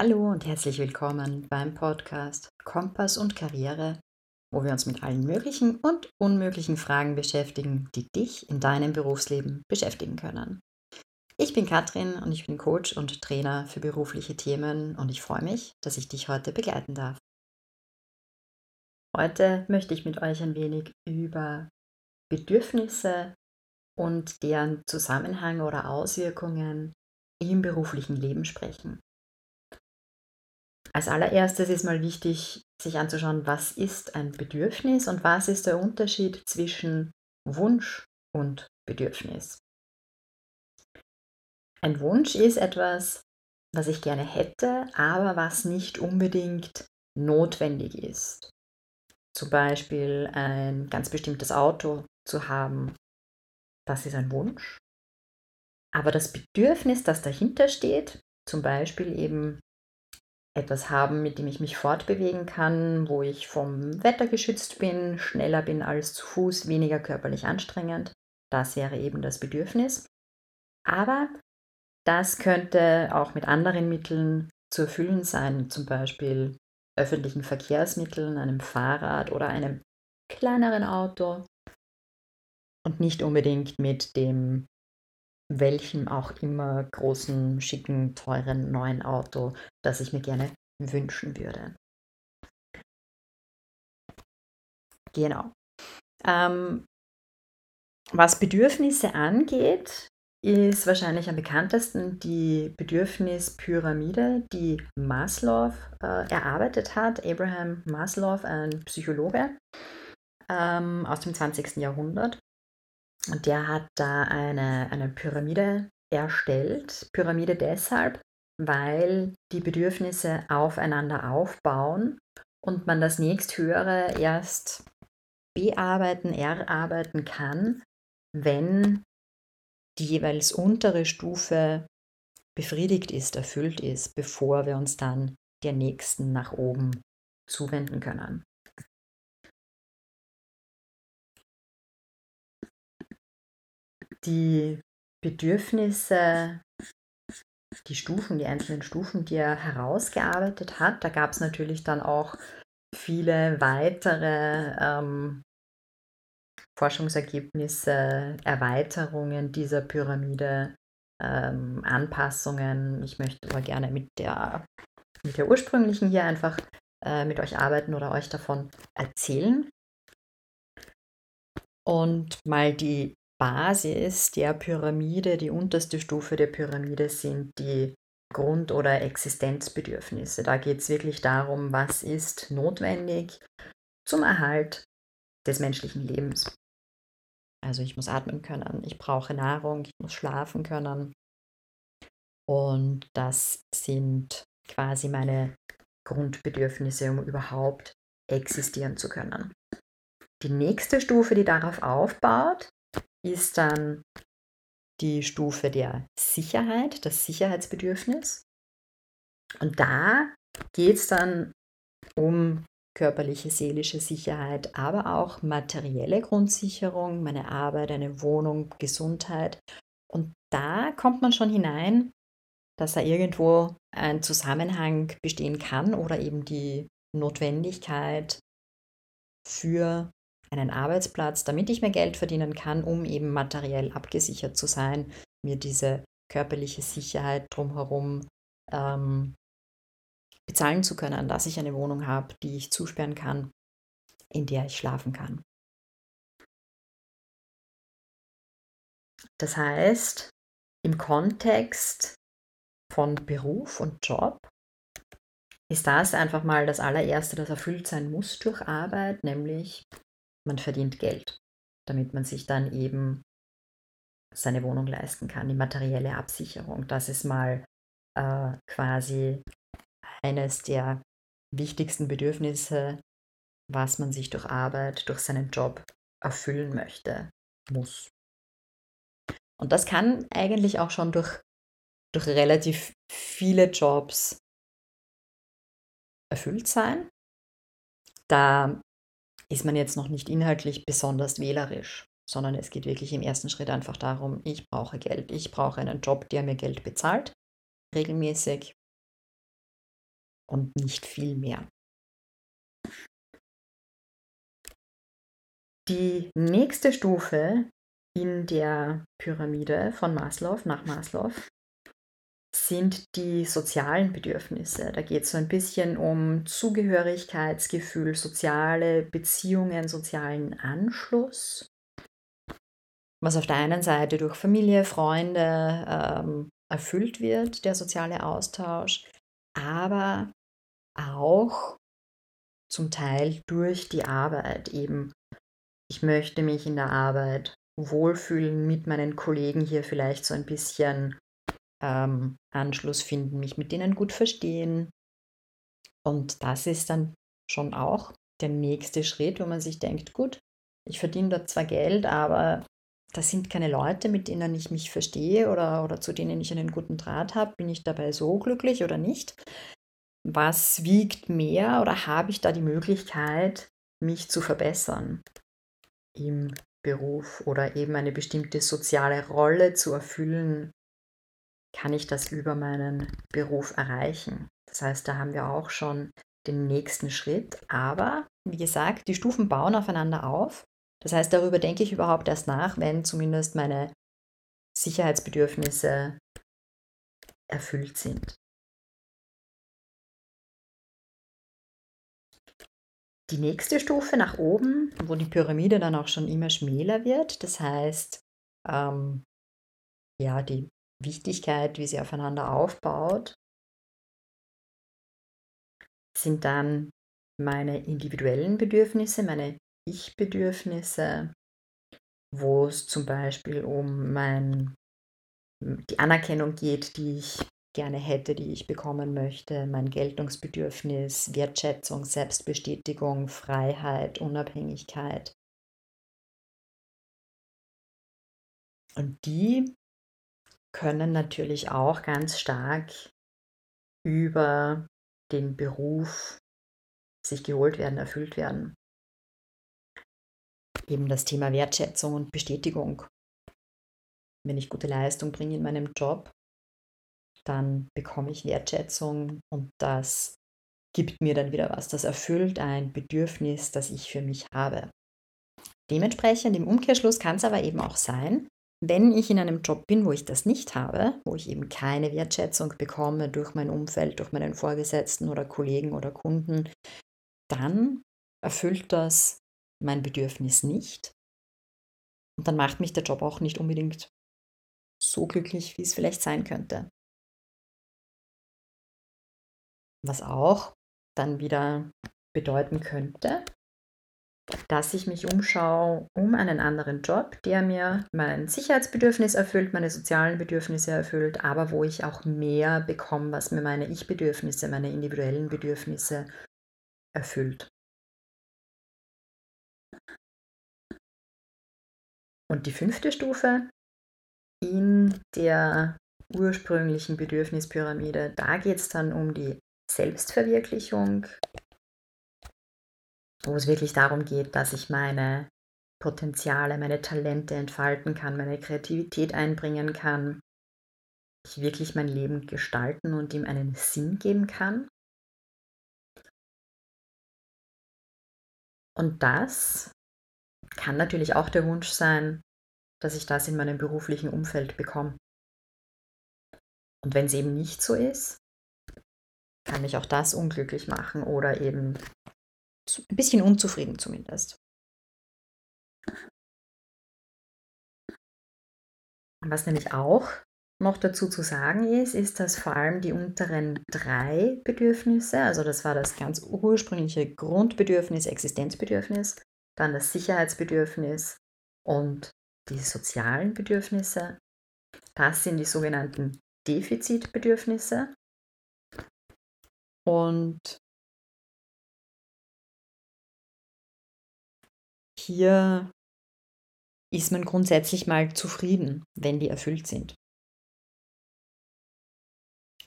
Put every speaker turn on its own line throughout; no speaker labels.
Hallo und herzlich willkommen beim Podcast Kompass und Karriere, wo wir uns mit allen möglichen und unmöglichen Fragen beschäftigen, die dich in deinem Berufsleben beschäftigen können. Ich bin Katrin und ich bin Coach und Trainer für berufliche Themen und ich freue mich, dass ich dich heute begleiten darf. Heute möchte ich mit euch ein wenig über Bedürfnisse und deren Zusammenhang oder Auswirkungen im beruflichen Leben sprechen. Als allererstes ist mal wichtig, sich anzuschauen, was ist ein Bedürfnis und was ist der Unterschied zwischen Wunsch und Bedürfnis. Ein Wunsch ist etwas, was ich gerne hätte, aber was nicht unbedingt notwendig ist. Zum Beispiel ein ganz bestimmtes Auto zu haben, das ist ein Wunsch. Aber das Bedürfnis, das dahinter steht, zum Beispiel eben etwas haben, mit dem ich mich fortbewegen kann, wo ich vom Wetter geschützt bin, schneller bin als zu Fuß, weniger körperlich anstrengend. Das wäre eben das Bedürfnis. Aber das könnte auch mit anderen Mitteln zu erfüllen sein, zum Beispiel öffentlichen Verkehrsmitteln, einem Fahrrad oder einem kleineren Auto und nicht unbedingt mit dem welchem auch immer großen, schicken, teuren neuen Auto, das ich mir gerne wünschen würde. Genau. Ähm, was Bedürfnisse angeht, ist wahrscheinlich am bekanntesten die Bedürfnispyramide, die Maslow äh, erarbeitet hat. Abraham Maslow, ein Psychologe ähm, aus dem 20. Jahrhundert. Und der hat da eine, eine Pyramide erstellt. Pyramide deshalb, weil die Bedürfnisse aufeinander aufbauen und man das nächsthöhere erst bearbeiten, erarbeiten kann, wenn die jeweils untere Stufe befriedigt ist, erfüllt ist, bevor wir uns dann der nächsten nach oben zuwenden können. Die Bedürfnisse, die Stufen, die einzelnen Stufen, die er herausgearbeitet hat. Da gab es natürlich dann auch viele weitere ähm, Forschungsergebnisse, Erweiterungen dieser Pyramide, ähm, Anpassungen. Ich möchte aber gerne mit der, mit der ursprünglichen hier einfach äh, mit euch arbeiten oder euch davon erzählen. Und mal die Basis der Pyramide, die unterste Stufe der Pyramide sind die Grund- oder Existenzbedürfnisse. Da geht es wirklich darum, was ist notwendig zum Erhalt des menschlichen Lebens. Also ich muss atmen können, ich brauche Nahrung, ich muss schlafen können. Und das sind quasi meine Grundbedürfnisse, um überhaupt existieren zu können. Die nächste Stufe, die darauf aufbaut, ist dann die Stufe der Sicherheit, das Sicherheitsbedürfnis. Und da geht es dann um körperliche, seelische Sicherheit, aber auch materielle Grundsicherung, meine Arbeit, eine Wohnung, Gesundheit. Und da kommt man schon hinein, dass da irgendwo ein Zusammenhang bestehen kann oder eben die Notwendigkeit für einen Arbeitsplatz, damit ich mehr Geld verdienen kann, um eben materiell abgesichert zu sein, mir diese körperliche Sicherheit drumherum ähm, bezahlen zu können, dass ich eine Wohnung habe, die ich zusperren kann, in der ich schlafen kann. Das heißt, im Kontext von Beruf und Job ist das einfach mal das allererste, das erfüllt sein muss durch Arbeit, nämlich man verdient Geld, damit man sich dann eben seine Wohnung leisten kann, die materielle Absicherung. Das ist mal äh, quasi eines der wichtigsten Bedürfnisse, was man sich durch Arbeit, durch seinen Job erfüllen möchte, muss. Und das kann eigentlich auch schon durch, durch relativ viele Jobs erfüllt sein. Da ist man jetzt noch nicht inhaltlich besonders wählerisch, sondern es geht wirklich im ersten Schritt einfach darum, ich brauche Geld, ich brauche einen Job, der mir Geld bezahlt, regelmäßig. und nicht viel mehr. Die nächste Stufe in der Pyramide von Maslow nach Maslow sind die sozialen Bedürfnisse. Da geht es so ein bisschen um Zugehörigkeitsgefühl, soziale Beziehungen, sozialen Anschluss, was auf der einen Seite durch Familie, Freunde ähm, erfüllt wird, der soziale Austausch, aber auch zum Teil durch die Arbeit eben. Ich möchte mich in der Arbeit wohlfühlen mit meinen Kollegen hier vielleicht so ein bisschen ähm, Anschluss finden, mich mit denen gut verstehen. Und das ist dann schon auch der nächste Schritt, wo man sich denkt, gut, ich verdiene dort zwar Geld, aber das sind keine Leute, mit denen ich mich verstehe oder, oder zu denen ich einen guten Draht habe. Bin ich dabei so glücklich oder nicht? Was wiegt mehr oder habe ich da die Möglichkeit, mich zu verbessern im Beruf oder eben eine bestimmte soziale Rolle zu erfüllen, kann ich das über meinen Beruf erreichen. Das heißt, da haben wir auch schon den nächsten Schritt. Aber wie gesagt, die Stufen bauen aufeinander auf. Das heißt, darüber denke ich überhaupt erst nach, wenn zumindest meine Sicherheitsbedürfnisse erfüllt sind. Die nächste Stufe nach oben, wo die Pyramide dann auch schon immer schmäler wird, das heißt, ähm, ja, die Wichtigkeit, wie sie aufeinander aufbaut, sind dann meine individuellen Bedürfnisse, meine Ich-Bedürfnisse, wo es zum Beispiel um mein, die Anerkennung geht, die ich gerne hätte, die ich bekommen möchte, mein Geltungsbedürfnis, Wertschätzung, Selbstbestätigung, Freiheit, Unabhängigkeit. Und die können natürlich auch ganz stark über den Beruf sich geholt werden, erfüllt werden. Eben das Thema Wertschätzung und Bestätigung. Wenn ich gute Leistung bringe in meinem Job, dann bekomme ich Wertschätzung und das gibt mir dann wieder was. Das erfüllt ein Bedürfnis, das ich für mich habe. Dementsprechend im Umkehrschluss kann es aber eben auch sein, wenn ich in einem Job bin, wo ich das nicht habe, wo ich eben keine Wertschätzung bekomme durch mein Umfeld, durch meinen Vorgesetzten oder Kollegen oder Kunden, dann erfüllt das mein Bedürfnis nicht. Und dann macht mich der Job auch nicht unbedingt so glücklich, wie es vielleicht sein könnte. Was auch dann wieder bedeuten könnte, dass ich mich umschaue um einen anderen Job, der mir mein Sicherheitsbedürfnis erfüllt, meine sozialen Bedürfnisse erfüllt, aber wo ich auch mehr bekomme, was mir meine Ich-Bedürfnisse, meine individuellen Bedürfnisse erfüllt. Und die fünfte Stufe in der ursprünglichen Bedürfnispyramide, da geht es dann um die Selbstverwirklichung, wo es wirklich darum geht, dass ich meine Potenziale, meine Talente entfalten kann, meine Kreativität einbringen kann, ich wirklich mein Leben gestalten und ihm einen Sinn geben kann. Und das kann natürlich auch der Wunsch sein, dass ich das in meinem beruflichen Umfeld bekomme. Und wenn es eben nicht so ist, kann mich auch das unglücklich machen oder eben ein bisschen unzufrieden zumindest. Was nämlich auch noch dazu zu sagen ist, ist, dass vor allem die unteren drei Bedürfnisse, also das war das ganz ursprüngliche Grundbedürfnis, Existenzbedürfnis, dann das Sicherheitsbedürfnis und die sozialen Bedürfnisse, das sind die sogenannten Defizitbedürfnisse. Und hier ist man grundsätzlich mal zufrieden, wenn die erfüllt sind.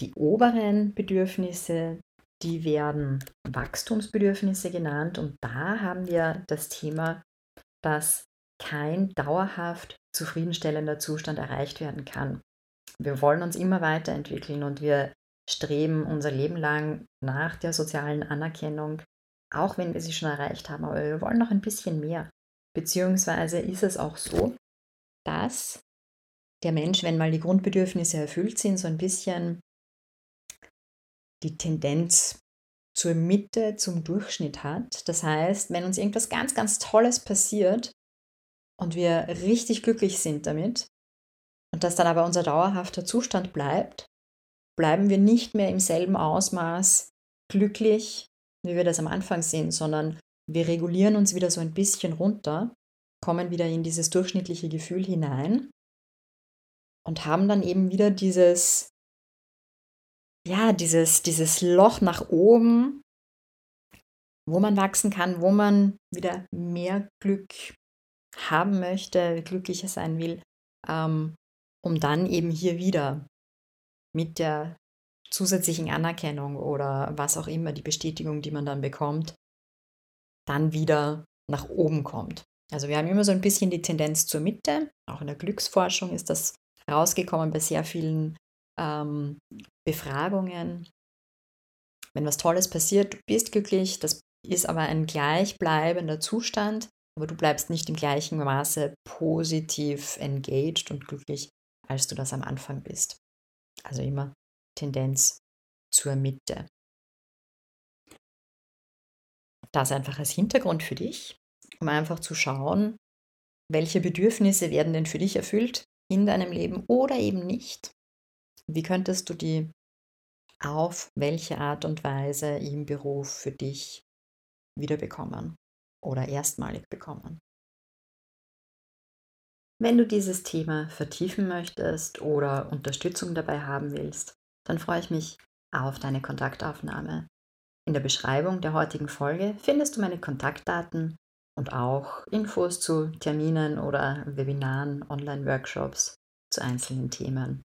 Die oberen Bedürfnisse, die werden Wachstumsbedürfnisse genannt und da haben wir das Thema, dass kein dauerhaft zufriedenstellender Zustand erreicht werden kann. Wir wollen uns immer weiterentwickeln und wir streben unser Leben lang nach der sozialen Anerkennung, auch wenn wir sie schon erreicht haben, aber wir wollen noch ein bisschen mehr. Beziehungsweise ist es auch so, dass der Mensch, wenn mal die Grundbedürfnisse erfüllt sind, so ein bisschen die Tendenz zur Mitte, zum Durchschnitt hat. Das heißt, wenn uns irgendwas ganz, ganz Tolles passiert und wir richtig glücklich sind damit und das dann aber unser dauerhafter Zustand bleibt, bleiben wir nicht mehr im selben Ausmaß glücklich, wie wir das am Anfang sind, sondern wir regulieren uns wieder so ein bisschen runter, kommen wieder in dieses durchschnittliche Gefühl hinein und haben dann eben wieder dieses, ja, dieses, dieses Loch nach oben, wo man wachsen kann, wo man wieder mehr Glück haben möchte, glücklicher sein will, ähm, um dann eben hier wieder mit der zusätzlichen Anerkennung oder was auch immer, die Bestätigung, die man dann bekommt, dann wieder nach oben kommt. Also wir haben immer so ein bisschen die Tendenz zur Mitte. Auch in der Glücksforschung ist das rausgekommen bei sehr vielen ähm, Befragungen. Wenn was Tolles passiert, du bist glücklich, das ist aber ein gleichbleibender Zustand, aber du bleibst nicht im gleichen Maße positiv engaged und glücklich, als du das am Anfang bist. Also immer Tendenz zur Mitte. Das einfach als Hintergrund für dich, um einfach zu schauen, welche Bedürfnisse werden denn für dich erfüllt in deinem Leben oder eben nicht. Wie könntest du die auf welche Art und Weise im Beruf für dich wiederbekommen oder erstmalig bekommen? Wenn du dieses Thema vertiefen möchtest oder Unterstützung dabei haben willst, dann freue ich mich auf deine Kontaktaufnahme. In der Beschreibung der heutigen Folge findest du meine Kontaktdaten und auch Infos zu Terminen oder Webinaren, Online-Workshops zu einzelnen Themen.